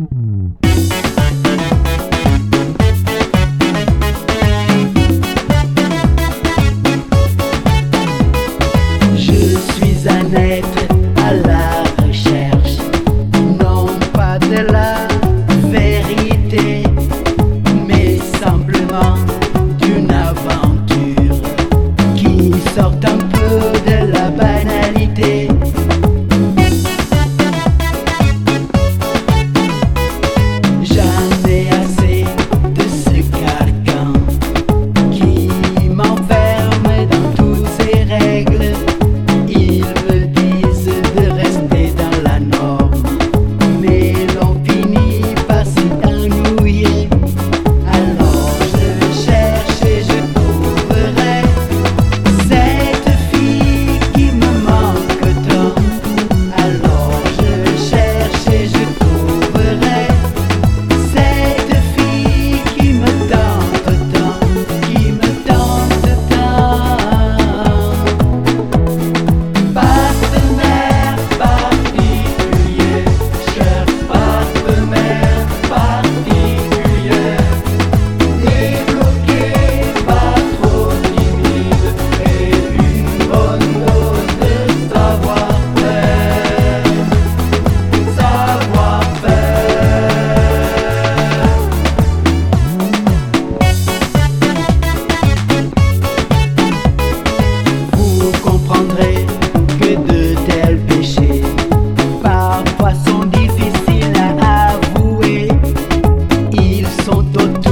Je sont